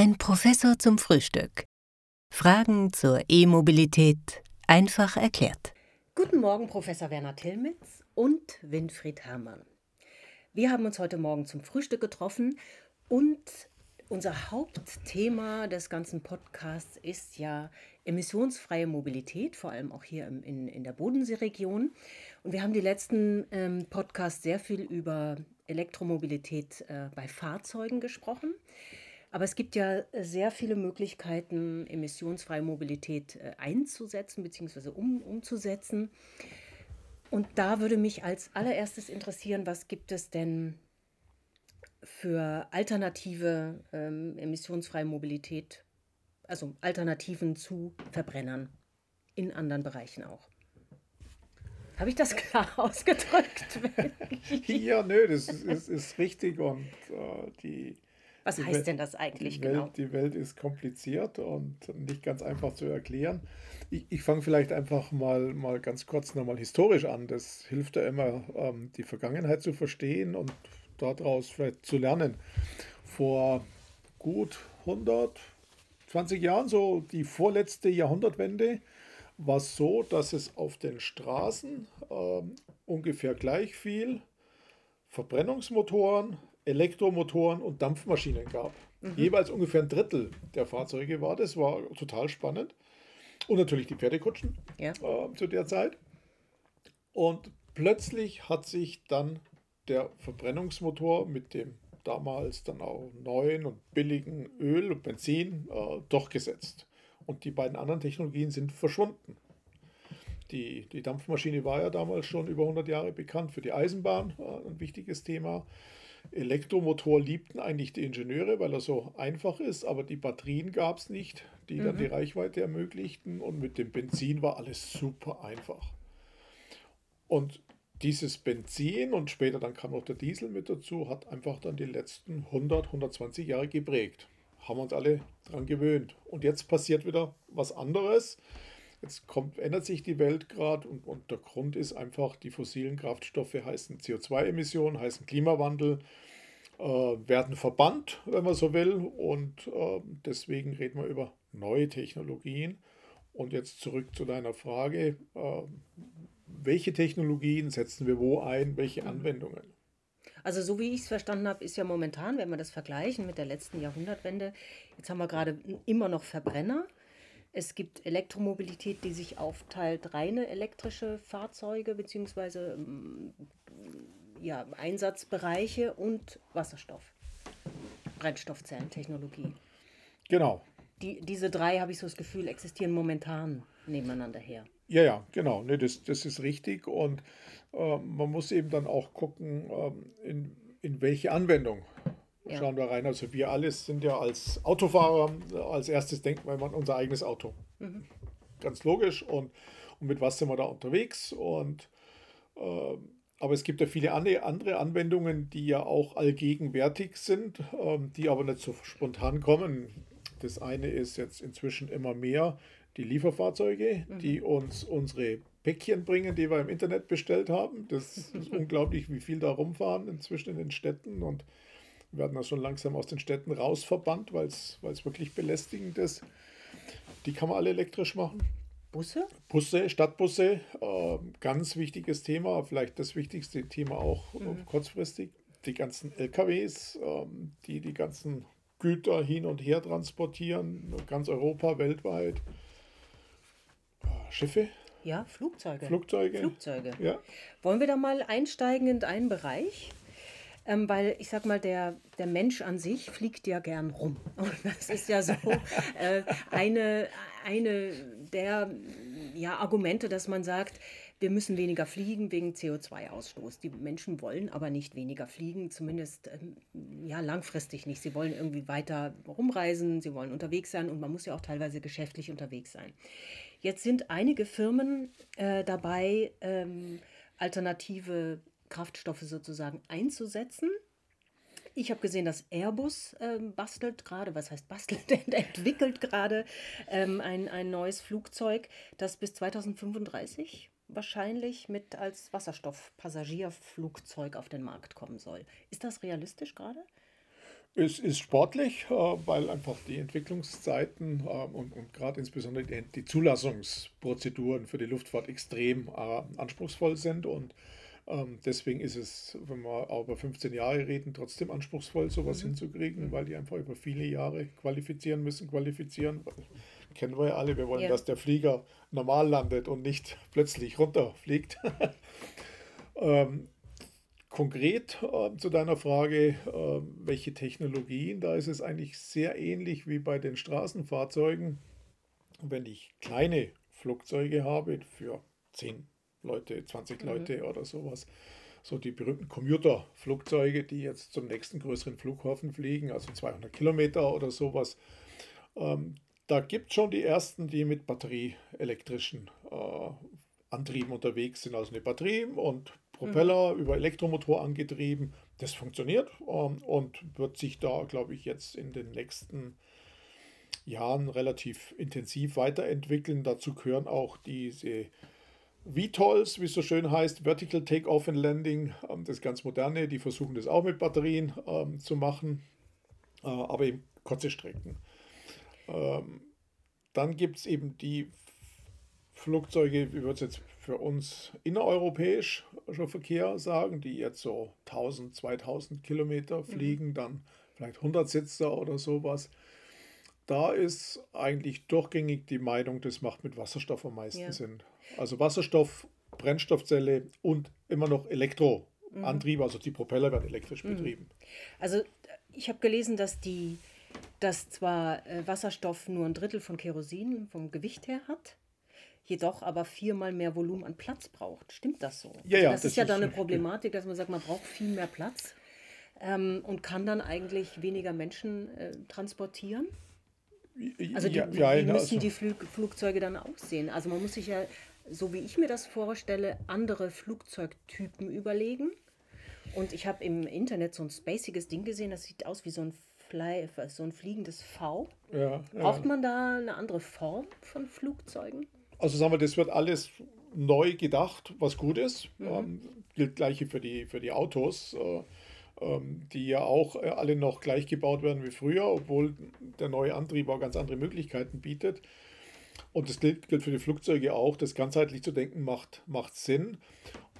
Ein Professor zum Frühstück. Fragen zur E-Mobilität einfach erklärt. Guten Morgen, Professor Werner Tillmitz und Winfried Herrmann. Wir haben uns heute Morgen zum Frühstück getroffen und unser Hauptthema des ganzen Podcasts ist ja emissionsfreie Mobilität, vor allem auch hier im, in, in der Bodenseeregion. Und wir haben die letzten ähm, Podcasts sehr viel über Elektromobilität äh, bei Fahrzeugen gesprochen. Aber es gibt ja sehr viele Möglichkeiten, emissionsfreie Mobilität äh, einzusetzen bzw. Um, umzusetzen. Und da würde mich als allererstes interessieren, was gibt es denn für alternative ähm, emissionsfreie Mobilität, also Alternativen zu Verbrennern in anderen Bereichen auch? Habe ich das klar ausgedrückt? ja, nö, das ist, ist, ist richtig und äh, die was die heißt Welt, denn das eigentlich die genau? Welt, die Welt ist kompliziert und nicht ganz einfach zu erklären. Ich, ich fange vielleicht einfach mal, mal ganz kurz nochmal historisch an. Das hilft ja immer, ähm, die Vergangenheit zu verstehen und daraus vielleicht zu lernen. Vor gut 120 Jahren, so die vorletzte Jahrhundertwende, war es so, dass es auf den Straßen äh, ungefähr gleich viel Verbrennungsmotoren, Elektromotoren und Dampfmaschinen gab. Mhm. Jeweils ungefähr ein Drittel der Fahrzeuge war das, war total spannend. Und natürlich die Pferdekutschen ja. äh, zu der Zeit. Und plötzlich hat sich dann der Verbrennungsmotor mit dem damals dann auch neuen und billigen Öl und Benzin äh, durchgesetzt. Und die beiden anderen Technologien sind verschwunden. Die, die Dampfmaschine war ja damals schon über 100 Jahre bekannt für die Eisenbahn, äh, ein wichtiges Thema. Elektromotor liebten eigentlich die Ingenieure, weil er so einfach ist, aber die Batterien gab es nicht, die dann mhm. die Reichweite ermöglichten und mit dem Benzin war alles super einfach. Und dieses Benzin und später dann kam noch der Diesel mit dazu, hat einfach dann die letzten 100, 120 Jahre geprägt. Haben wir uns alle daran gewöhnt. Und jetzt passiert wieder was anderes. Jetzt kommt, ändert sich die Welt gerade und, und, der Grund ist einfach, die fossilen Kraftstoffe heißen CO2-Emissionen, heißen Klimawandel, äh, werden verbannt, wenn man so will. Und äh, deswegen reden wir über neue Technologien. Und jetzt zurück zu deiner Frage, äh, welche Technologien setzen wir wo ein, welche mhm. Anwendungen? Also so wie ich es verstanden habe, ist ja momentan, wenn wir das vergleichen mit der letzten Jahrhundertwende, jetzt haben wir gerade immer noch Verbrenner, es gibt Elektromobilität, die sich aufteilt, reine elektrische Fahrzeuge bzw. Mm, ja, Einsatzbereiche und Wasserstoff, Brennstoffzellentechnologie. Genau. Die, diese drei, habe ich so das Gefühl, existieren momentan nebeneinander her. Ja, ja, genau. Nee, das, das ist richtig. Und äh, man muss eben dann auch gucken, äh, in, in welche Anwendung ja. schauen wir rein. Also wir alle sind ja als Autofahrer als erstes denken wir an unser eigenes Auto. Mhm. Ganz logisch. Und, und mit was sind wir da unterwegs? Und äh, aber es gibt ja viele andere Anwendungen, die ja auch allgegenwärtig sind, äh, die aber nicht so spontan kommen. Das eine ist jetzt inzwischen immer mehr die Lieferfahrzeuge, mhm. die uns unsere Päckchen bringen, die wir im Internet bestellt haben. Das ist unglaublich, wie viel da rumfahren inzwischen in den Städten und werden da schon langsam aus den Städten rausverbannt, weil es wirklich belästigend ist. Die kann man alle elektrisch machen. Busse? Busse, Stadtbusse, äh, ganz wichtiges Thema, vielleicht das wichtigste Thema auch mhm. kurzfristig. Die ganzen LKWs, äh, die die ganzen Güter hin und her transportieren, ganz Europa, weltweit. Äh, Schiffe? Ja, Flugzeuge. Flugzeuge. Flugzeuge. Ja. Wollen wir da mal einsteigen in einen Bereich? Ähm, weil ich sag mal, der, der Mensch an sich fliegt ja gern rum. Und das ist ja so äh, eine, eine der ja, Argumente, dass man sagt, wir müssen weniger fliegen wegen CO2-Ausstoß. Die Menschen wollen aber nicht weniger fliegen, zumindest ähm, ja, langfristig nicht. Sie wollen irgendwie weiter rumreisen, sie wollen unterwegs sein und man muss ja auch teilweise geschäftlich unterwegs sein. Jetzt sind einige Firmen äh, dabei, ähm, alternative Kraftstoffe sozusagen einzusetzen. Ich habe gesehen, dass Airbus ähm, bastelt gerade, was heißt bastelt, entwickelt gerade ähm, ein, ein neues Flugzeug, das bis 2035 wahrscheinlich mit als Wasserstoffpassagierflugzeug auf den Markt kommen soll. Ist das realistisch gerade? Es ist sportlich, äh, weil einfach die Entwicklungszeiten äh, und, und gerade insbesondere die, die, Zulassungsprozeduren für die Luftfahrt extrem äh, anspruchsvoll sind und ähm, deswegen ist es, wenn wir auch über 15 Jahre reden, trotzdem anspruchsvoll, sowas mhm. hinzukriegen, mhm. weil die einfach über viele Jahre qualifizieren müssen, qualifizieren. Kennen wir ja alle, wir wollen, ja. dass der Flieger normal landet und nicht plötzlich runterfliegt. ähm, Konkret äh, zu deiner Frage, äh, welche Technologien, da ist es eigentlich sehr ähnlich wie bei den Straßenfahrzeugen. Wenn ich kleine Flugzeuge habe für 10 Leute, 20 mhm. Leute oder sowas, so die berühmten Commuter-Flugzeuge, die jetzt zum nächsten größeren Flughafen fliegen, also 200 Kilometer oder sowas, ähm, da gibt es schon die ersten, die mit batterieelektrischen äh, Antrieben unterwegs sind, also eine Batterie und Propeller mhm. über Elektromotor angetrieben. Das funktioniert ähm, und wird sich da, glaube ich, jetzt in den nächsten Jahren relativ intensiv weiterentwickeln. Dazu gehören auch diese VTOLs, wie es so schön heißt, Vertical Takeoff and Landing, ähm, das ganz moderne, die versuchen das auch mit Batterien ähm, zu machen, äh, aber eben kurze Strecken. Ähm, dann gibt es eben die Flugzeuge, wie wird es jetzt für uns innereuropäischer Verkehr sagen, die jetzt so 1000, 2000 Kilometer mhm. fliegen, mhm. dann vielleicht 100 Sitzer oder sowas. Da ist eigentlich durchgängig die Meinung, das macht mit Wasserstoff am meisten ja. Sinn. Also Wasserstoff, Brennstoffzelle und immer noch Elektroantrieb, mhm. also die Propeller werden elektrisch mhm. betrieben. Also ich habe gelesen, dass die dass zwar äh, Wasserstoff nur ein Drittel von Kerosin vom Gewicht her hat, jedoch aber viermal mehr Volumen an Platz braucht. Stimmt das so? Ja, ja, das, das ist ja dann eine Problematik, dass man sagt, man braucht viel mehr Platz ähm, und kann dann eigentlich weniger Menschen äh, transportieren. Also die, ja, ja, wie müssen also. die Flug, Flugzeuge dann aussehen? Also man muss sich ja, so wie ich mir das vorstelle, andere Flugzeugtypen überlegen. Und ich habe im Internet so ein spaciges Ding gesehen, das sieht aus wie so ein Fly, so ein fliegendes V. Ja, Braucht man da eine andere Form von Flugzeugen? Also sagen wir, das wird alles neu gedacht, was gut ist. Mhm. Ähm, gilt gleiche für die, für die Autos, äh, ähm, die ja auch äh, alle noch gleich gebaut werden wie früher, obwohl der neue Antrieb auch ganz andere Möglichkeiten bietet. Und das gilt, gilt für die Flugzeuge auch. Das ganzheitlich zu denken macht, macht Sinn.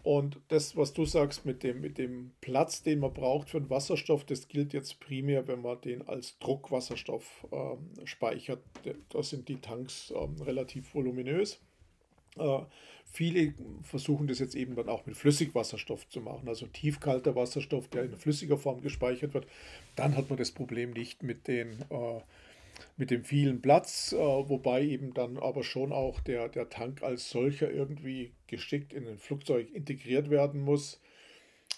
Und das, was du sagst mit dem, mit dem Platz, den man braucht für den Wasserstoff, das gilt jetzt primär, wenn man den als Druckwasserstoff ähm, speichert. Da sind die Tanks ähm, relativ voluminös. Äh, viele versuchen das jetzt eben dann auch mit Flüssigwasserstoff zu machen, also tiefkalter Wasserstoff, der in flüssiger Form gespeichert wird. Dann hat man das Problem nicht mit den äh, mit dem vielen Platz, äh, wobei eben dann aber schon auch der, der Tank als solcher irgendwie geschickt in ein Flugzeug integriert werden muss.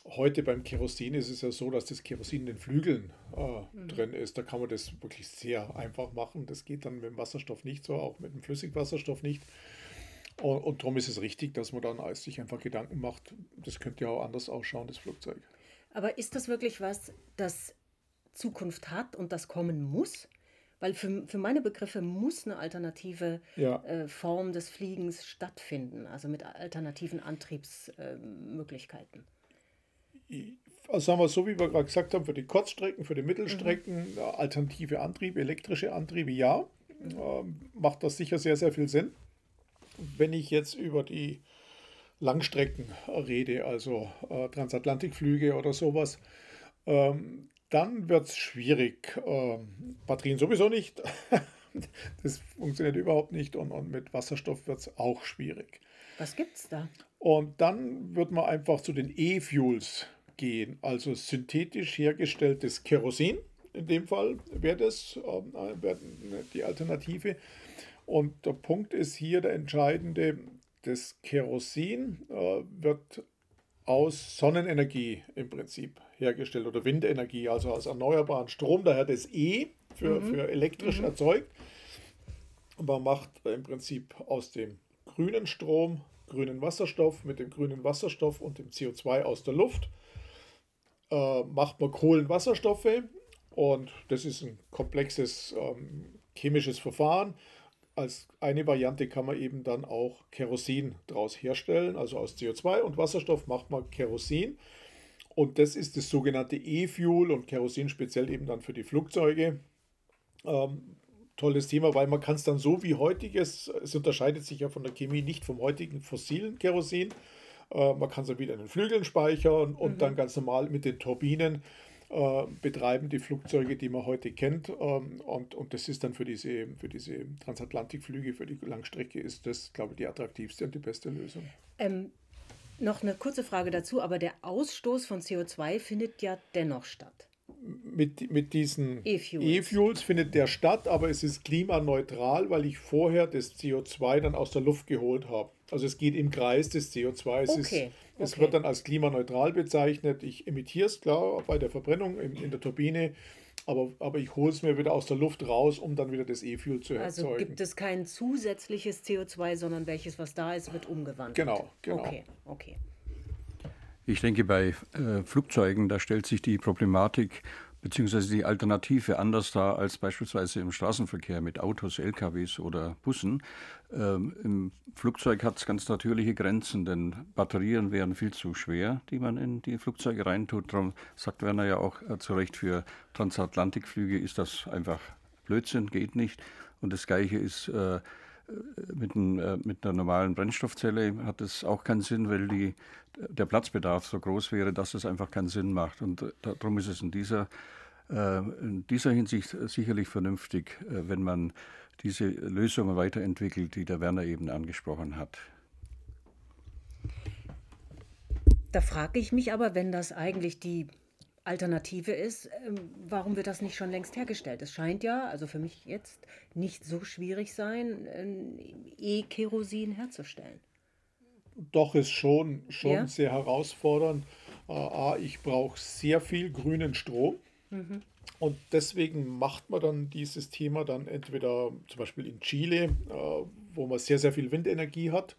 Heute beim Kerosin ist es ja so, dass das Kerosin in den Flügeln äh, mhm. drin ist. Da kann man das wirklich sehr einfach machen. Das geht dann mit dem Wasserstoff nicht so, auch mit dem Flüssigwasserstoff nicht. Und, und darum ist es richtig, dass man dann sich einfach Gedanken macht, das könnte ja auch anders ausschauen, das Flugzeug. Aber ist das wirklich was, das Zukunft hat und das kommen muss? Weil für, für meine Begriffe muss eine alternative ja. äh, Form des Fliegens stattfinden, also mit alternativen Antriebsmöglichkeiten. Äh, also sagen wir so, wie wir gerade gesagt haben, für die Kurzstrecken, für die Mittelstrecken, mhm. alternative Antriebe, elektrische Antriebe, ja, mhm. äh, macht das sicher sehr, sehr viel Sinn. Wenn ich jetzt über die Langstrecken rede, also äh, Transatlantikflüge oder sowas, ähm, dann wird es schwierig. Ähm, Batterien sowieso nicht. das funktioniert überhaupt nicht und, und mit Wasserstoff wird es auch schwierig. Was gibt es da? Und dann wird man einfach zu den E-Fuels gehen, also synthetisch hergestelltes Kerosin. In dem Fall wäre das äh, wär die Alternative. Und der Punkt ist hier der entscheidende, das Kerosin äh, wird aus Sonnenenergie im Prinzip hergestellt oder Windenergie, also aus erneuerbaren Strom, daher das E für, mhm. für elektrisch mhm. erzeugt. Man macht im Prinzip aus dem grünen Strom grünen Wasserstoff mit dem grünen Wasserstoff und dem CO2 aus der Luft. Äh, macht man Kohlenwasserstoffe und das ist ein komplexes ähm, chemisches Verfahren. Als eine Variante kann man eben dann auch Kerosin daraus herstellen, also aus CO2 und Wasserstoff macht man Kerosin. Und das ist das sogenannte E-Fuel und Kerosin speziell eben dann für die Flugzeuge. Ähm, tolles Thema, weil man kann es dann so wie heutiges, es unterscheidet sich ja von der Chemie nicht vom heutigen fossilen Kerosin. Äh, man kann es dann wieder in den Flügeln speichern und mhm. dann ganz normal mit den Turbinen äh, betreiben die Flugzeuge, die man heute kennt. Ähm, und, und das ist dann für diese, für diese Transatlantikflüge, für die Langstrecke, ist das, glaube ich, die attraktivste und die beste Lösung. Ähm, noch eine kurze Frage dazu, aber der Ausstoß von CO2 findet ja dennoch statt. Mit, mit diesen E-Fuels. e findet der statt, aber es ist klimaneutral, weil ich vorher das CO2 dann aus der Luft geholt habe. Also es geht im Kreis des CO2. Es, okay. ist, es okay. wird dann als klimaneutral bezeichnet. Ich emittiere es klar bei der Verbrennung in, in der Turbine aber, aber ich hole es mir wieder aus der Luft raus, um dann wieder das E-Fuel zu also erzeugen. Also gibt es kein zusätzliches CO2, sondern welches, was da ist, wird umgewandelt. Genau, genau. Okay, okay. Ich denke, bei äh, Flugzeugen, da stellt sich die Problematik beziehungsweise die Alternative anders dar als beispielsweise im Straßenverkehr mit Autos, LKWs oder Bussen. Ähm, Im Flugzeug hat es ganz natürliche Grenzen, denn Batterien wären viel zu schwer, die man in die Flugzeuge reintut. Darum sagt Werner ja auch äh, zu Recht, für Transatlantikflüge ist das einfach Blödsinn, geht nicht. Und das Gleiche ist äh, mit, ein, äh, mit einer normalen Brennstoffzelle hat es auch keinen Sinn, weil die, der Platzbedarf so groß wäre, dass es einfach keinen Sinn macht. Und äh, darum ist es in dieser, äh, in dieser Hinsicht sicherlich vernünftig, wenn man diese Lösungen weiterentwickelt, die der Werner eben angesprochen hat. Da frage ich mich aber, wenn das eigentlich die Alternative ist, ähm, warum wird das nicht schon längst hergestellt? Es scheint ja, also für mich jetzt, nicht so schwierig sein, E-Kerosin herzustellen. Doch, ist schon, schon ja? sehr herausfordernd. Äh, ich brauche sehr viel grünen Strom. Mhm. Und deswegen macht man dann dieses Thema dann entweder zum Beispiel in Chile, äh, wo man sehr, sehr viel Windenergie hat,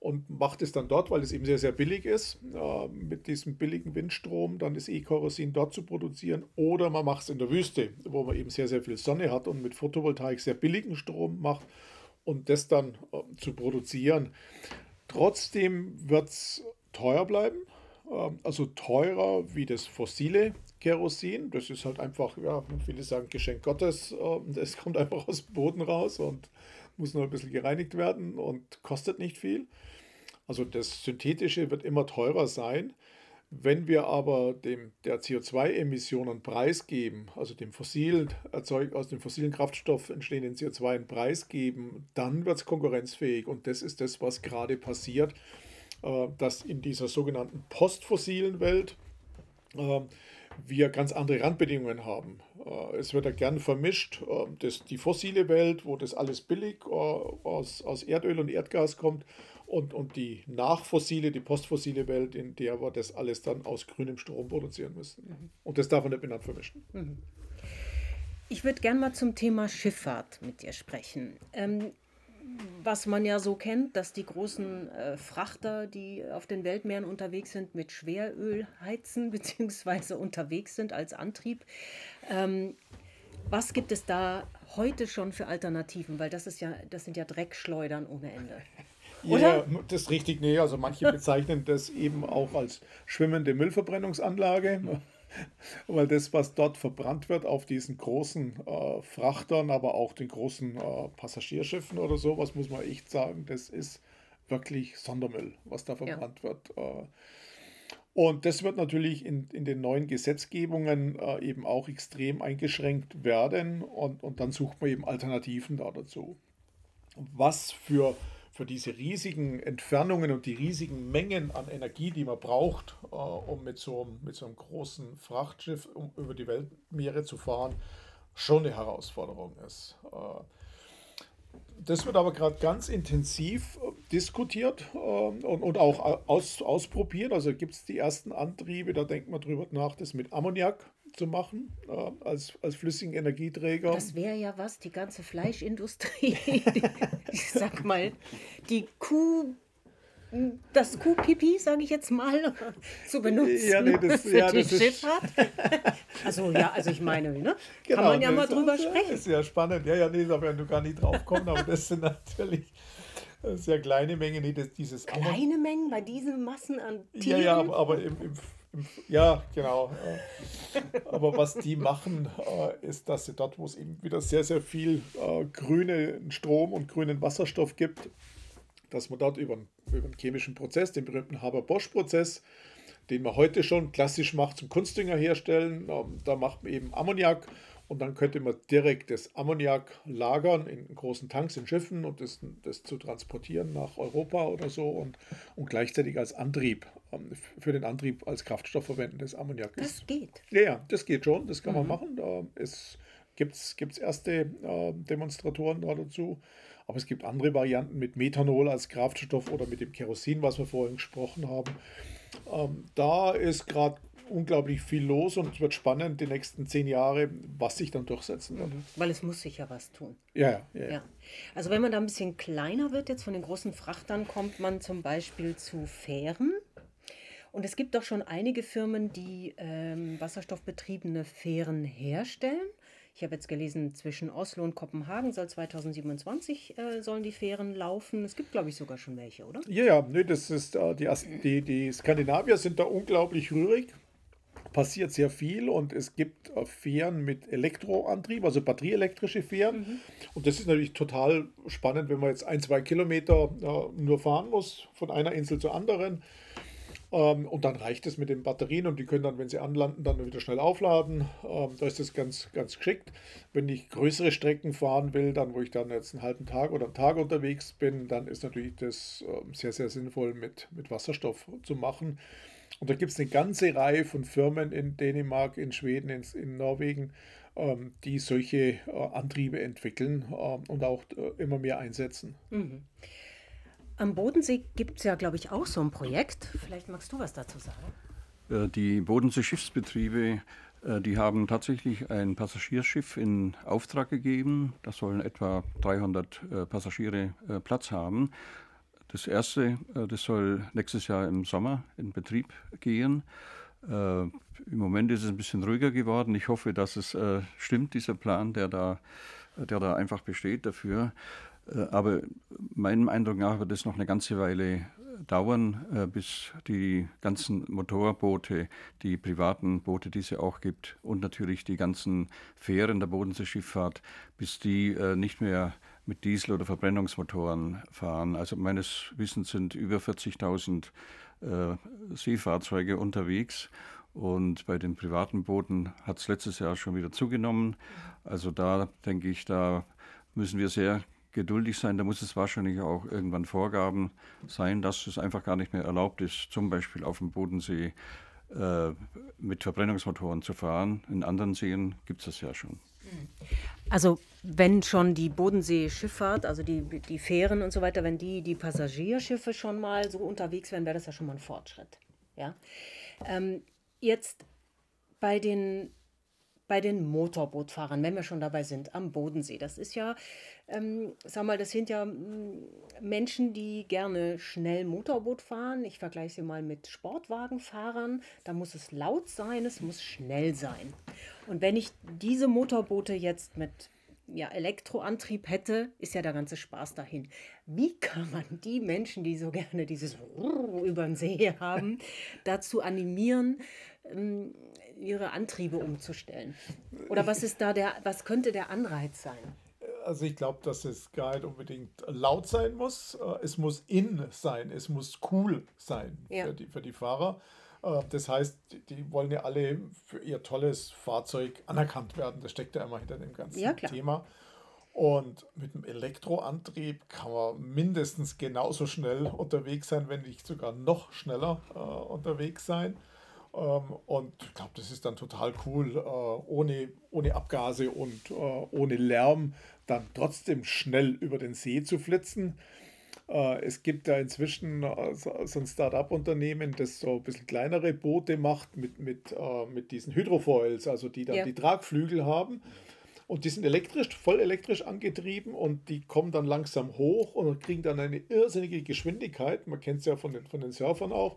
und macht es dann dort, weil es eben sehr, sehr billig ist, äh, mit diesem billigen Windstrom dann das E-Kerosin dort zu produzieren. Oder man macht es in der Wüste, wo man eben sehr, sehr viel Sonne hat und mit Photovoltaik sehr billigen Strom macht und das dann äh, zu produzieren. Trotzdem wird es teuer bleiben, äh, also teurer wie das fossile Kerosin. Das ist halt einfach, ja, viele sagen Geschenk Gottes. Äh, das kommt einfach aus dem Boden raus und muss nur ein bisschen gereinigt werden und kostet nicht viel. Also das Synthetische wird immer teurer sein. Wenn wir aber dem, der CO2-Emissionen preisgeben, also dem fossilen Erzeug, aus dem fossilen Kraftstoff entstehenden CO2 einen Preis geben, dann wird es konkurrenzfähig. Und das ist das, was gerade passiert, äh, dass in dieser sogenannten postfossilen Welt äh, wir ganz andere Randbedingungen haben. Äh, es wird ja gern vermischt, äh, das, die fossile Welt, wo das alles billig äh, aus, aus Erdöl und Erdgas kommt, und, und die nachfossile, die postfossile Welt, in der wir das alles dann aus grünem Strom produzieren müssen. Mhm. Und das darf man nicht miteinander vermischen. Mhm. Ich würde gerne mal zum Thema Schifffahrt mit dir sprechen. Ähm, was man ja so kennt, dass die großen äh, Frachter, die auf den Weltmeeren unterwegs sind, mit Schweröl heizen bzw. unterwegs sind als Antrieb. Ähm, was gibt es da heute schon für Alternativen? Weil das ist ja, das sind ja Dreckschleudern ohne Ende. Oder? Ja, das ist richtig. Nee, also manche bezeichnen das eben auch als schwimmende Müllverbrennungsanlage weil das, was dort verbrannt wird auf diesen großen äh, Frachtern, aber auch den großen äh, Passagierschiffen oder so, was muss man echt sagen, das ist wirklich Sondermüll, was da verbrannt ja. wird. Äh. Und das wird natürlich in, in den neuen Gesetzgebungen äh, eben auch extrem eingeschränkt werden und, und dann sucht man eben Alternativen da dazu. Was für für diese riesigen Entfernungen und die riesigen Mengen an Energie, die man braucht, äh, um mit so, mit so einem großen Frachtschiff um, über die Weltmeere zu fahren, schon eine Herausforderung ist. Äh, das wird aber gerade ganz intensiv äh, diskutiert äh, und, und auch aus, ausprobiert. Also gibt es die ersten Antriebe, da denkt man drüber nach, das mit Ammoniak zu machen äh, als, als flüssigen Energieträger. Das wäre ja was, die ganze Fleischindustrie, ich sag mal, die Kuh das Kuhpipi, sage ich jetzt mal, zu benutzen ja, nee, das, für ja, die Schifffahrt. also ja, also ich meine, ne? Genau, kann man ja mal drüber sprechen. Das ist ja spannend. Ja, ja, nee, da werden du gar nicht drauf kommen, aber das sind natürlich sehr kleine Mengen. Nee, das, dieses kleine Mengen bei diesen Massen an Tieren? Ja, ja, aber, aber im, im Ja, genau. Aber was die machen, äh, ist, dass sie dort, wo es eben wieder sehr, sehr viel äh, grünen Strom und grünen Wasserstoff gibt, dass man dort über einen, über einen chemischen Prozess, den berühmten Haber-Bosch-Prozess, den man heute schon klassisch macht zum Kunstdünger herstellen, ähm, da macht man eben Ammoniak und dann könnte man direkt das Ammoniak lagern in großen Tanks in Schiffen und das, das zu transportieren nach Europa oder so und, und gleichzeitig als Antrieb, für den Antrieb als Kraftstoff verwenden, das Ammoniak. Das geht. Ja, ja, das geht schon, das kann mhm. man machen. Da gibt es erste äh, Demonstratoren da dazu. Aber es gibt andere Varianten mit Methanol als Kraftstoff oder mit dem Kerosin, was wir vorhin gesprochen haben. Ähm, da ist gerade unglaublich viel los und es wird spannend die nächsten zehn Jahre, was sich dann durchsetzen wird. Weil es muss sich ja was tun. Ja, ja, ja, ja. Also wenn man da ein bisschen kleiner wird, jetzt von den großen Frachtern, kommt man zum Beispiel zu Fähren. Und es gibt doch schon einige Firmen, die ähm, wasserstoffbetriebene Fähren herstellen. Ich habe jetzt gelesen, zwischen Oslo und Kopenhagen soll 2027 äh, sollen die Fähren laufen. Es gibt, glaube ich, sogar schon welche, oder? Ja, ja, nee, das ist äh, die, die, die Skandinavier sind da unglaublich rührig passiert sehr viel und es gibt äh, Fähren mit Elektroantrieb, also batterieelektrische Fähren. Mhm. Und das ist natürlich total spannend, wenn man jetzt ein, zwei Kilometer äh, nur fahren muss, von einer Insel zur anderen. Ähm, und dann reicht es mit den Batterien und die können dann, wenn sie anlanden, dann wieder schnell aufladen. Ähm, da ist das ganz, ganz geschickt. Wenn ich größere Strecken fahren will, dann wo ich dann jetzt einen halben Tag oder einen Tag unterwegs bin, dann ist natürlich das äh, sehr, sehr sinnvoll mit, mit Wasserstoff zu machen. Und da gibt es eine ganze Reihe von Firmen in Dänemark, in Schweden, in, in Norwegen, ähm, die solche äh, Antriebe entwickeln ähm, und auch äh, immer mehr einsetzen. Mhm. Am Bodensee gibt es ja, glaube ich, auch so ein Projekt. Vielleicht magst du was dazu sagen. Äh, die Bodensee-Schiffsbetriebe, äh, die haben tatsächlich ein Passagierschiff in Auftrag gegeben. Das sollen etwa 300 äh, Passagiere Platz haben. Das erste, äh, das soll nächstes Jahr im Sommer in Betrieb gehen. Äh, Im Moment ist es ein bisschen ruhiger geworden. Ich hoffe, dass es äh, stimmt, dieser Plan, der da, der da einfach besteht dafür. Äh, aber meinem Eindruck nach wird es noch eine ganze Weile dauern, äh, bis die ganzen Motorboote, die privaten Boote, die es ja auch gibt, und natürlich die ganzen Fähren der Bodenseeschifffahrt, bis die äh, nicht mehr mit Diesel- oder Verbrennungsmotoren fahren. Also meines Wissens sind über 40.000 äh, Seefahrzeuge unterwegs. Und bei den privaten Booten hat es letztes Jahr schon wieder zugenommen. Also da denke ich, da müssen wir sehr geduldig sein. Da muss es wahrscheinlich auch irgendwann Vorgaben sein, dass es einfach gar nicht mehr erlaubt ist, zum Beispiel auf dem Bodensee äh, mit Verbrennungsmotoren zu fahren. In anderen Seen gibt es das ja schon. Also wenn schon die Bodenseeschifffahrt, also die, die Fähren und so weiter, wenn die, die Passagierschiffe schon mal so unterwegs wären, wäre das ja schon mal ein Fortschritt. Ja? Ähm, jetzt bei den bei den Motorbootfahrern, wenn wir schon dabei sind, am Bodensee. Das ist ja, ähm, sag mal, das sind ja mm, Menschen, die gerne schnell Motorboot fahren. Ich vergleiche sie mal mit Sportwagenfahrern. Da muss es laut sein, es muss schnell sein. Und wenn ich diese Motorboote jetzt mit ja, Elektroantrieb hätte, ist ja der ganze Spaß dahin. Wie kann man die Menschen, die so gerne dieses über den See haben, dazu animieren, ähm, ihre Antriebe umzustellen? Oder was ist da der, was könnte der Anreiz sein? Also ich glaube, dass es gar nicht unbedingt laut sein muss. Äh, es muss in sein, es muss cool sein ja. für, die, für die Fahrer. Äh, das heißt, die wollen ja alle für ihr tolles Fahrzeug anerkannt werden. Das steckt ja immer hinter dem ganzen ja, Thema. Und mit dem Elektroantrieb kann man mindestens genauso schnell unterwegs sein, wenn nicht sogar noch schneller äh, unterwegs sein. Ähm, und ich glaube, das ist dann total cool, äh, ohne, ohne Abgase und äh, ohne Lärm dann trotzdem schnell über den See zu flitzen. Äh, es gibt ja inzwischen so ein Start-up-Unternehmen, das so ein bisschen kleinere Boote macht mit, mit, mit diesen Hydrofoils, also die dann ja. die Tragflügel haben. Und die sind elektrisch, voll elektrisch angetrieben und die kommen dann langsam hoch und kriegen dann eine irrsinnige Geschwindigkeit. Man kennt es ja von den, von den Surfern auch.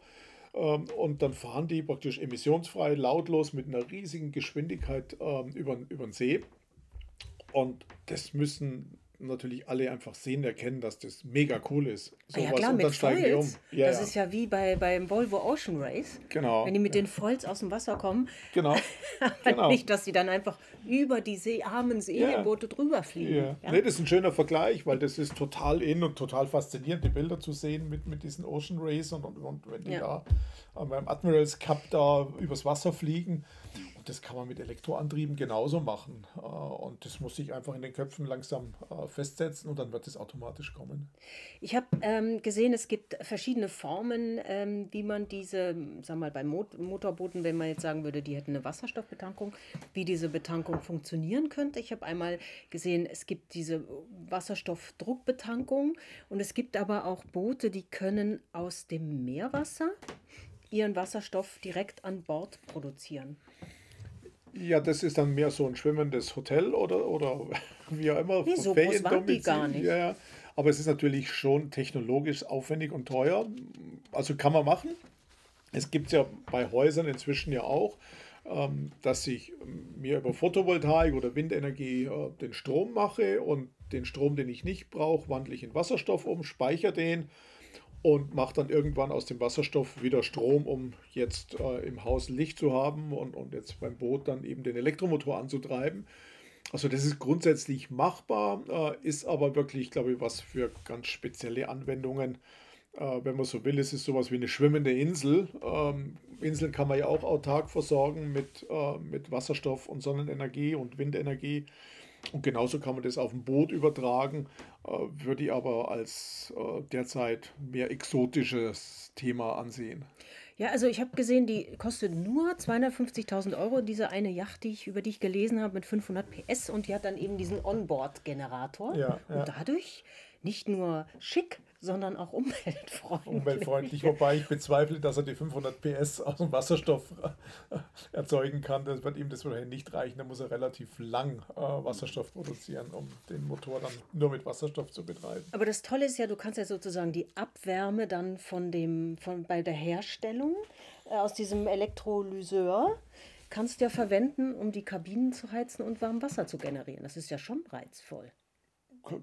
Ähm, und dann fahren die praktisch emissionsfrei, lautlos mit einer riesigen Geschwindigkeit über, über den See. Und das müssen natürlich alle einfach sehen, erkennen, dass das mega cool ist. So ah ja, klar, mit Foils. Um. Ja, das ja. ist ja wie bei, beim Volvo Ocean Race. Genau. Wenn die mit den Foils aus dem Wasser kommen. Genau. genau. Nicht, dass sie dann einfach über die See, armen Seeboote ja. drüber fliegen. Ja? Nee, das ist ein schöner Vergleich, weil das ist total in und total faszinierend, die Bilder zu sehen mit, mit diesen Ocean Race und, und, und wenn die da beim Admirals Cup da übers Wasser fliegen das kann man mit Elektroantrieben genauso machen. Äh, und das muss sich einfach in den Köpfen langsam äh, festsetzen und dann wird es automatisch kommen. Ich habe ähm, gesehen, es gibt verschiedene Formen, ähm, wie man diese, sag mal, bei Mot Motorbooten, wenn man jetzt sagen würde, die hätten eine Wasserstoffbetankung, wie diese Betankung funktionieren könnte. Ich habe einmal gesehen, es gibt diese Wasserstoffdruckbetankung und es gibt aber auch Boote, die können aus dem Meerwasser ihren Wasserstoff direkt an Bord produzieren. Ja, das ist dann mehr so ein schwimmendes Hotel oder, oder wie auch immer. Nee, so groß waren die gar nicht. Ja, aber es ist natürlich schon technologisch aufwendig und teuer. Also kann man machen. Es gibt es ja bei Häusern inzwischen ja auch, ähm, dass ich mir über Photovoltaik oder Windenergie äh, den Strom mache und den Strom, den ich nicht brauche, wandle ich in Wasserstoff um, speichere den und macht dann irgendwann aus dem Wasserstoff wieder Strom, um jetzt äh, im Haus Licht zu haben und, und jetzt beim Boot dann eben den Elektromotor anzutreiben. Also das ist grundsätzlich machbar, äh, ist aber wirklich, glaube ich, was für ganz spezielle Anwendungen. Äh, wenn man so will, ist es sowas wie eine schwimmende Insel. Ähm, Inseln kann man ja auch autark versorgen mit, äh, mit Wasserstoff und Sonnenenergie und Windenergie. Und genauso kann man das auf ein Boot übertragen, äh, würde ich aber als äh, derzeit mehr exotisches Thema ansehen. Ja, also ich habe gesehen, die kostet nur 250.000 Euro, diese eine Yacht, die ich, über die ich gelesen habe, mit 500 PS und die hat dann eben diesen Onboard-Generator. Ja, ja. Und dadurch nicht nur schick, sondern auch umweltfreundlich. Umweltfreundlich, wobei ich bezweifle, dass er die 500 PS aus dem Wasserstoff äh, erzeugen kann. Das wird ihm das wahrscheinlich nicht reichen. Da muss er relativ lang äh, Wasserstoff produzieren, um den Motor dann nur mit Wasserstoff zu betreiben. Aber das Tolle ist ja, du kannst ja sozusagen die Abwärme dann von dem, von, bei der Herstellung äh, aus diesem Elektrolyseur kannst ja verwenden, um die Kabinen zu heizen und warm Wasser zu generieren. Das ist ja schon reizvoll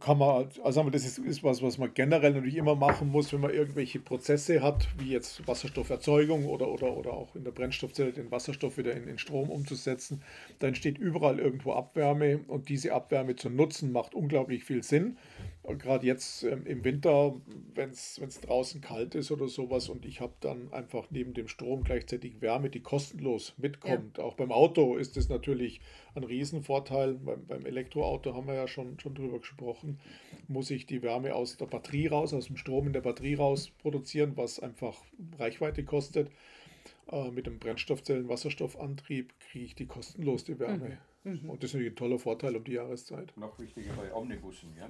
kann man, also das ist, ist was, was man generell natürlich immer machen muss, wenn man irgendwelche Prozesse hat, wie jetzt Wasserstofferzeugung oder, oder, oder auch in der Brennstoffzelle den Wasserstoff wieder in, in Strom umzusetzen. Da entsteht überall irgendwo Abwärme und diese Abwärme zu nutzen macht unglaublich viel Sinn gerade jetzt ähm, im Winter, wenn es draußen kalt ist oder sowas und ich habe dann einfach neben dem Strom gleichzeitig Wärme, die kostenlos mitkommt. Ja. Auch beim Auto ist es natürlich ein Riesenvorteil. Beim, beim Elektroauto haben wir ja schon, schon drüber gesprochen. Muss ich die Wärme aus der Batterie raus, aus dem Strom in der Batterie raus produzieren, was einfach Reichweite kostet. Äh, mit dem Brennstoffzellen-Wasserstoffantrieb kriege ich die kostenlos die Wärme. Mhm. Mhm. Und das ist natürlich ein toller Vorteil um die Jahreszeit. Noch wichtiger bei Omnibussen, ja?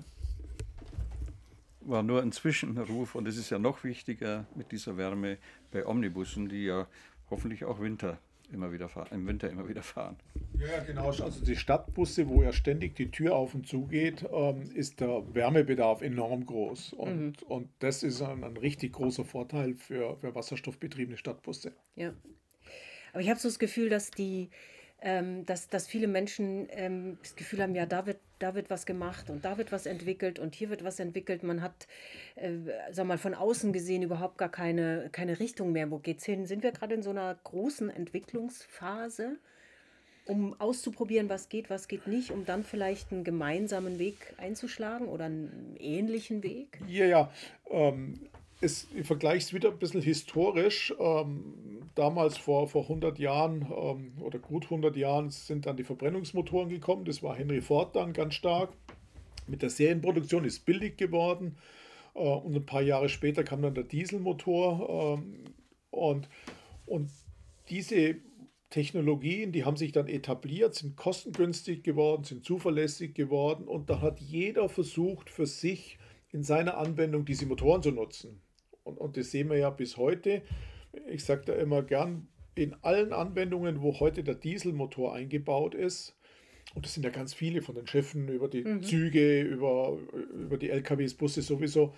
War nur ein Zwischenruf und es ist ja noch wichtiger mit dieser Wärme bei Omnibussen, die ja hoffentlich auch Winter immer wieder fahren, im Winter immer wieder fahren. Ja, genau. Also die Stadtbusse, wo ja ständig die Tür auf und zu geht, ähm, ist der Wärmebedarf enorm groß. Und, mhm. und das ist ein, ein richtig großer Vorteil für, für wasserstoffbetriebene Stadtbusse. Ja. Aber ich habe so das Gefühl, dass die dass, dass viele Menschen ähm, das Gefühl haben, ja, da wird, da wird was gemacht und da wird was entwickelt und hier wird was entwickelt. Man hat, äh, sag mal, von außen gesehen überhaupt gar keine, keine Richtung mehr. Wo geht's hin? Sind wir gerade in so einer großen Entwicklungsphase? um auszuprobieren, was geht, was geht nicht, um dann vielleicht einen gemeinsamen Weg einzuschlagen oder einen ähnlichen Weg? Ja, ja. Ähm, es, ich vergleiche es wieder ein bisschen historisch. Ähm, damals vor, vor 100 Jahren ähm, oder gut 100 Jahren sind dann die Verbrennungsmotoren gekommen. Das war Henry Ford dann ganz stark. Mit der Serienproduktion ist billig geworden. Äh, und ein paar Jahre später kam dann der Dieselmotor. Ähm, und, und diese Technologien, die haben sich dann etabliert, sind kostengünstig geworden, sind zuverlässig geworden. Und da hat jeder versucht, für sich in seiner Anwendung diese Motoren zu nutzen. Und, und das sehen wir ja bis heute. Ich sage da immer gern, in allen Anwendungen, wo heute der Dieselmotor eingebaut ist, und das sind ja ganz viele von den Schiffen über die mhm. Züge, über, über die LKWs, Busse sowieso.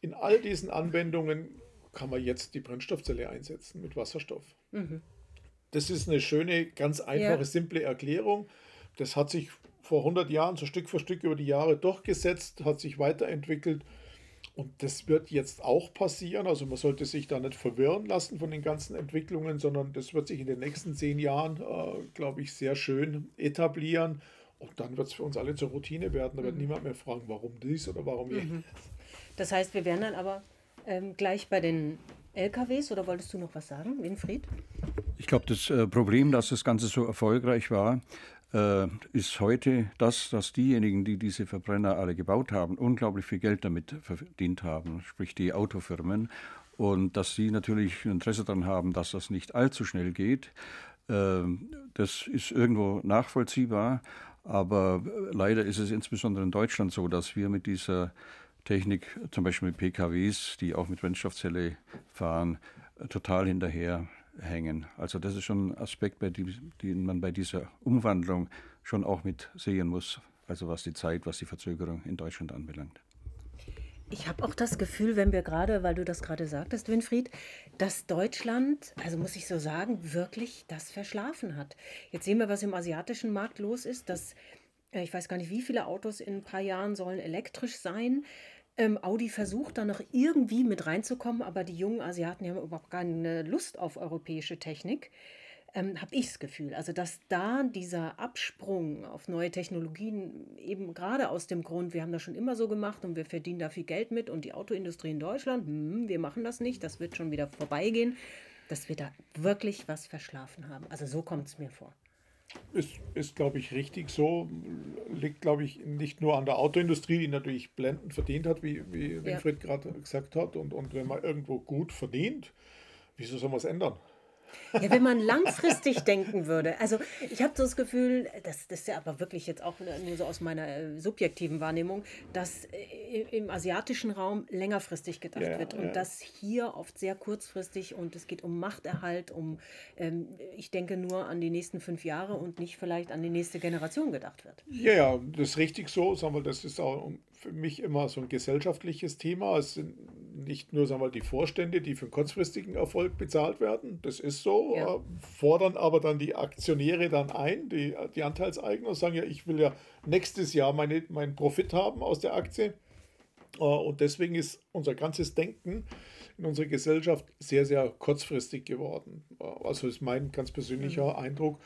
In all diesen Anwendungen kann man jetzt die Brennstoffzelle einsetzen mit Wasserstoff. Mhm. Das ist eine schöne, ganz einfache, ja. simple Erklärung. Das hat sich vor 100 Jahren so Stück für Stück über die Jahre durchgesetzt, hat sich weiterentwickelt. Und das wird jetzt auch passieren. Also man sollte sich da nicht verwirren lassen von den ganzen Entwicklungen, sondern das wird sich in den nächsten zehn Jahren, äh, glaube ich, sehr schön etablieren. Und dann wird es für uns alle zur Routine werden. Da wird mhm. niemand mehr fragen, warum dies oder warum mhm. jenes. Das heißt, wir werden dann aber ähm, gleich bei den LKWs oder wolltest du noch was sagen, Winfried? Ich glaube, das äh, Problem, dass das Ganze so erfolgreich war, äh, ist heute das, dass diejenigen, die diese Verbrenner alle gebaut haben, unglaublich viel Geld damit verdient haben, sprich die Autofirmen. Und dass sie natürlich Interesse daran haben, dass das nicht allzu schnell geht. Äh, das ist irgendwo nachvollziehbar. Aber leider ist es insbesondere in Deutschland so, dass wir mit dieser Technik, zum Beispiel mit PKWs, die auch mit Brennstoffzelle fahren, total hinterher hängen. Also das ist schon ein Aspekt, bei dem, den man bei dieser Umwandlung schon auch mit sehen muss, also was die Zeit, was die Verzögerung in Deutschland anbelangt. Ich habe auch das Gefühl, wenn wir gerade, weil du das gerade sagtest, Winfried, dass Deutschland, also muss ich so sagen, wirklich das verschlafen hat. Jetzt sehen wir, was im asiatischen Markt los ist, dass äh, ich weiß gar nicht, wie viele Autos in ein paar Jahren sollen elektrisch sein. Ähm, Audi versucht da noch irgendwie mit reinzukommen, aber die jungen Asiaten die haben überhaupt keine Lust auf europäische Technik. Ähm, habe ich das Gefühl. Also, dass da dieser Absprung auf neue Technologien eben gerade aus dem Grund, wir haben das schon immer so gemacht und wir verdienen da viel Geld mit und die Autoindustrie in Deutschland, hm, wir machen das nicht, das wird schon wieder vorbeigehen, dass wir da wirklich was verschlafen haben. Also, so kommt es mir vor. Ist, ist glaube ich, richtig so. Liegt, glaube ich, nicht nur an der Autoindustrie, die natürlich blendend verdient hat, wie, wie Winfried ja. gerade gesagt hat. Und, und wenn man irgendwo gut verdient, wieso soll man es ändern? Ja, wenn man langfristig denken würde. Also ich habe so das Gefühl, das, das ist ja aber wirklich jetzt auch nur so aus meiner äh, subjektiven Wahrnehmung, dass äh, im asiatischen Raum längerfristig gedacht ja, wird und ja. dass hier oft sehr kurzfristig und es geht um Machterhalt, um, ähm, ich denke nur an die nächsten fünf Jahre und nicht vielleicht an die nächste Generation gedacht wird. Ja, ja, das ist richtig so. Sagen wir, das ist auch für mich immer so ein gesellschaftliches Thema. Es sind nicht nur sagen wir, die Vorstände, die für einen kurzfristigen Erfolg bezahlt werden, das ist so, ja. Äh, fordern aber dann die Aktionäre dann ein, die, die Anteilseigner sagen ja, ich will ja nächstes Jahr meine, meinen Profit haben aus der Aktie. Äh, und deswegen ist unser ganzes Denken in unserer Gesellschaft sehr, sehr kurzfristig geworden. Äh, also ist mein ganz persönlicher mhm. Eindruck.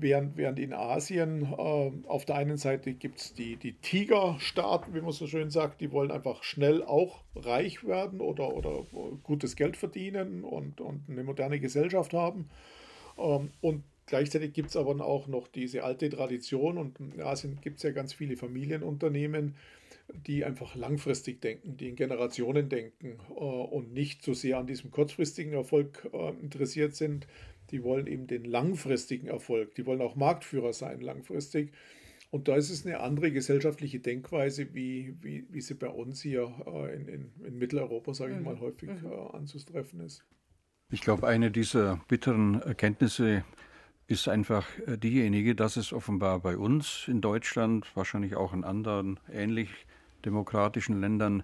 Während, während in Asien äh, auf der einen Seite gibt es die, die Tigerstaaten, wie man so schön sagt, die wollen einfach schnell auch reich werden oder, oder gutes Geld verdienen und, und eine moderne Gesellschaft haben. Ähm, und gleichzeitig gibt es aber auch noch diese alte Tradition und in Asien gibt es ja ganz viele Familienunternehmen, die einfach langfristig denken, die in Generationen denken äh, und nicht so sehr an diesem kurzfristigen Erfolg äh, interessiert sind, die wollen eben den langfristigen Erfolg, die wollen auch Marktführer sein langfristig. Und da ist es eine andere gesellschaftliche Denkweise, wie, wie, wie sie bei uns hier äh, in, in, in, Mitteleuropa, sage ich mhm. mal, häufig mhm. äh, anzutreffen ist. Ich glaube, eine dieser bitteren Erkenntnisse ist einfach äh, diejenige, dass es offenbar bei uns in Deutschland, wahrscheinlich auch in anderen ähnlich demokratischen Ländern,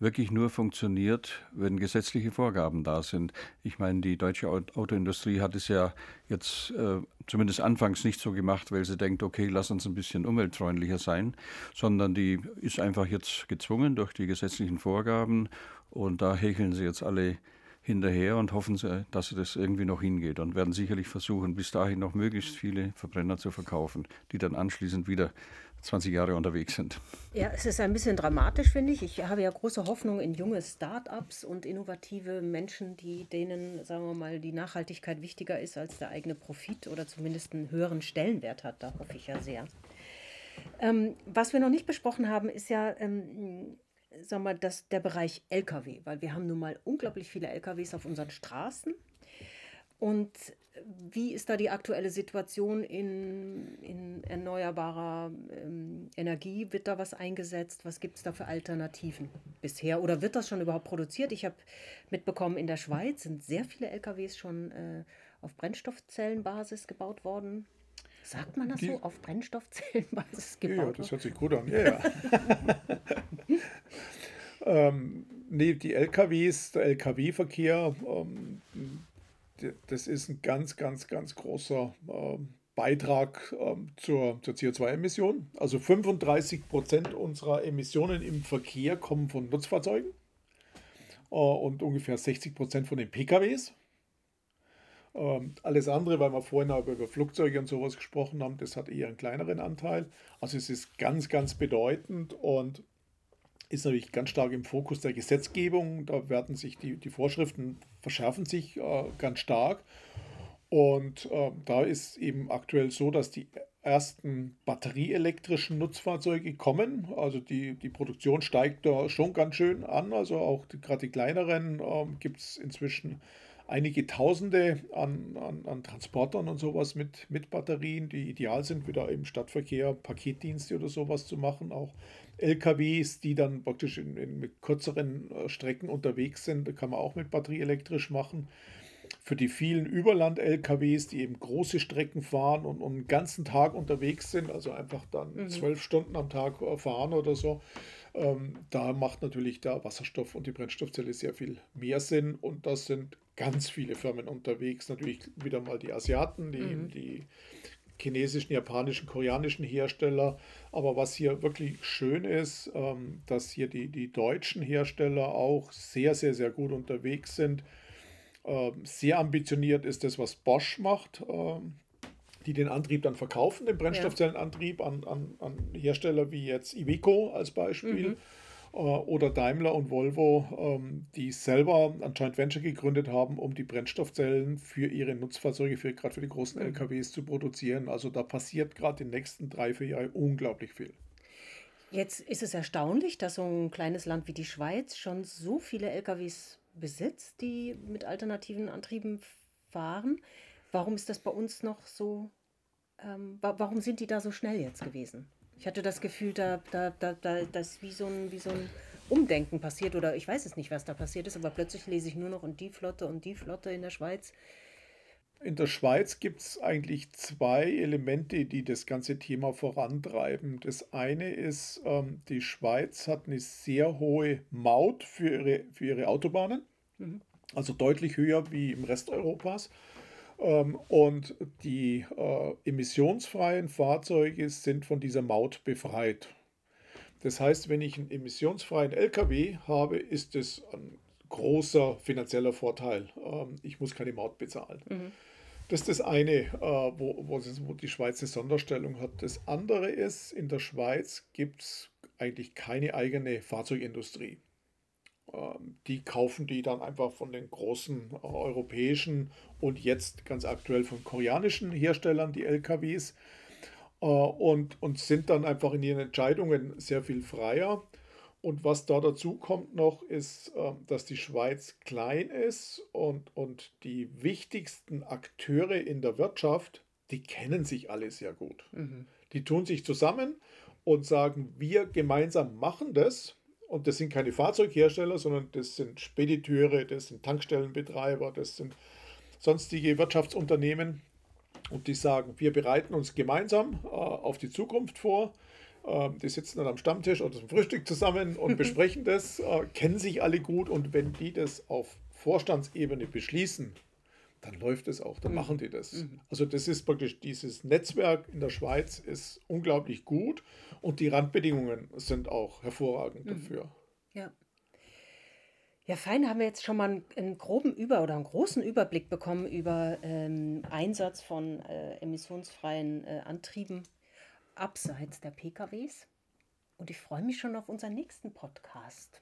wirklich nur funktioniert, wenn gesetzliche Vorgaben da sind. Ich meine, die deutsche Autoindustrie hat es ja jetzt äh, zumindest anfangs nicht so gemacht, weil sie denkt, okay, lass uns ein bisschen umweltfreundlicher sein, sondern die ist einfach jetzt gezwungen durch die gesetzlichen Vorgaben und da häkeln sie jetzt alle hinterher und hoffen, sie, dass das irgendwie noch hingeht und werden sicherlich versuchen, bis dahin noch möglichst viele Verbrenner zu verkaufen, die dann anschließend wieder 20 Jahre unterwegs sind. Ja, es ist ein bisschen dramatisch, finde ich. Ich habe ja große Hoffnung in junge Start-ups und innovative Menschen, die denen, sagen wir mal, die Nachhaltigkeit wichtiger ist als der eigene Profit oder zumindest einen höheren Stellenwert hat. Da hoffe ich ja sehr. Ähm, was wir noch nicht besprochen haben, ist ja, ähm, sagen wir, das, der Bereich Lkw, weil wir haben nun mal unglaublich viele Lkws auf unseren Straßen. Und wie ist da die aktuelle Situation in, in erneuerbarer ähm, Energie? Wird da was eingesetzt? Was gibt es da für Alternativen bisher? Oder wird das schon überhaupt produziert? Ich habe mitbekommen, in der Schweiz sind sehr viele LKWs schon äh, auf Brennstoffzellenbasis gebaut worden. Sagt man das die, so? Auf Brennstoffzellenbasis gebaut? Ja, das hört sich gut an. Ja, ja. ähm, nee, die LKWs, der LKW-Verkehr, ähm, das ist ein ganz, ganz, ganz großer äh, Beitrag ähm, zur, zur CO2-Emission. Also 35 Prozent unserer Emissionen im Verkehr kommen von Nutzfahrzeugen äh, und ungefähr 60 Prozent von den PKWs. Ähm, alles andere, weil wir vorhin auch über Flugzeuge und sowas gesprochen haben, das hat eher einen kleineren Anteil. Also es ist ganz, ganz bedeutend und ist natürlich ganz stark im Fokus der Gesetzgebung. Da werden sich die, die Vorschriften verschärfen sich äh, ganz stark. Und äh, da ist eben aktuell so, dass die ersten batterieelektrischen Nutzfahrzeuge kommen. Also die, die Produktion steigt da schon ganz schön an. Also auch gerade die kleineren äh, gibt es inzwischen einige Tausende an, an, an, Transportern und sowas mit, mit Batterien, die ideal sind, wieder im Stadtverkehr Paketdienste oder sowas zu machen. Auch LKWs, die dann praktisch in, in mit kürzeren äh, Strecken unterwegs sind, kann man auch mit Batterie elektrisch machen. Für die vielen Überland-LKWs, die eben große Strecken fahren und, und einen ganzen Tag unterwegs sind, also einfach dann mhm. zwölf Stunden am Tag äh, fahren oder so, ähm, da macht natürlich der Wasserstoff und die Brennstoffzelle sehr viel mehr Sinn. Und das sind ganz viele Firmen unterwegs. Natürlich wieder mal die Asiaten, die, mhm. die chinesischen, japanischen, koreanischen Hersteller. Aber was hier wirklich schön ist, ähm, dass hier die, die deutschen Hersteller auch sehr, sehr, sehr gut unterwegs sind. Ähm, sehr ambitioniert ist das, was Bosch macht, ähm, die den Antrieb dann verkaufen, den Brennstoffzellenantrieb an, an, an Hersteller wie jetzt Iveco als Beispiel. Mhm oder Daimler und Volvo, ähm, die selber ein Joint Venture gegründet haben, um die Brennstoffzellen für ihre Nutzfahrzeuge, für, gerade für die großen mhm. LKWs zu produzieren. Also da passiert gerade in den nächsten drei, vier Jahren unglaublich viel. Jetzt ist es erstaunlich, dass so ein kleines Land wie die Schweiz schon so viele LKWs besitzt, die mit alternativen Antrieben fahren. Warum ist das bei uns noch so? Ähm, warum sind die da so schnell jetzt gewesen? Ich hatte das Gefühl, da, da, da, da ist wie so, ein, wie so ein Umdenken passiert oder ich weiß es nicht, was da passiert ist, aber plötzlich lese ich nur noch und die Flotte und die Flotte in der Schweiz. In der Schweiz gibt es eigentlich zwei Elemente, die das ganze Thema vorantreiben. Das eine ist, ähm, die Schweiz hat eine sehr hohe Maut für ihre, für ihre Autobahnen, mhm. also deutlich höher wie im Rest Europas. Ähm, und die äh, emissionsfreien Fahrzeuge sind von dieser Maut befreit. Das heißt, wenn ich einen emissionsfreien LKW habe, ist es ein großer finanzieller Vorteil. Ähm, ich muss keine Maut bezahlen. Mhm. Das ist das eine, äh, wo, wo, wo die Schweiz eine Sonderstellung hat. Das andere ist, in der Schweiz gibt es eigentlich keine eigene Fahrzeugindustrie. Ähm, die kaufen die dann einfach von den großen äh, europäischen und jetzt ganz aktuell von koreanischen Herstellern, die LKWs, äh, und, und sind dann einfach in ihren Entscheidungen sehr viel freier. Und was da dazu kommt noch, ist, äh, dass die Schweiz klein ist und, und die wichtigsten Akteure in der Wirtschaft, die kennen sich alle sehr gut. Mhm. Die tun sich zusammen und sagen, wir gemeinsam machen das und das sind keine Fahrzeughersteller, sondern das sind Spediteure, das sind Tankstellenbetreiber, das sind sonstige Wirtschaftsunternehmen. Und die sagen, wir bereiten uns gemeinsam äh, auf die Zukunft vor. Äh, die sitzen dann am Stammtisch oder zum Frühstück zusammen und besprechen das, äh, kennen sich alle gut. Und wenn die das auf Vorstandsebene beschließen, dann läuft es auch, dann mhm. machen die das. Mhm. Also das ist praktisch dieses Netzwerk in der Schweiz ist unglaublich gut und die Randbedingungen sind auch hervorragend mhm. dafür. Ja. Ja, fein, haben wir jetzt schon mal einen, einen, groben Über- oder einen großen Überblick bekommen über ähm, Einsatz von äh, emissionsfreien äh, Antrieben abseits der PKWs. Und ich freue mich schon auf unseren nächsten Podcast.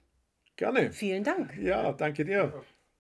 Gerne. Vielen Dank. Ja, danke dir.